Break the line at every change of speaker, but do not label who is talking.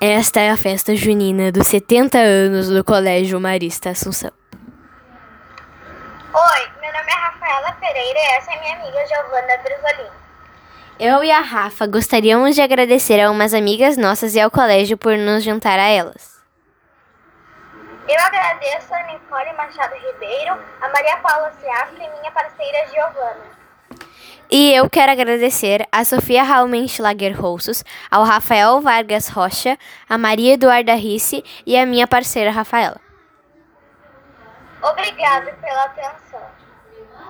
Esta é a festa junina dos 70 anos do Colégio Marista Assunção.
Oi, meu nome é Rafaela Pereira e essa é minha amiga Giovana Brisolini.
Eu e a Rafa gostaríamos de agradecer a umas amigas nossas e ao colégio por nos juntar a elas.
Eu agradeço a Nicole Machado Ribeiro, a Maria Paula Seafra e minha parceira Giovana.
E eu quero agradecer a Sofia Raumenschlager Roussos, ao Rafael Vargas Rocha, a Maria Eduarda Risse e a minha parceira Rafaela.
Obrigada pela atenção.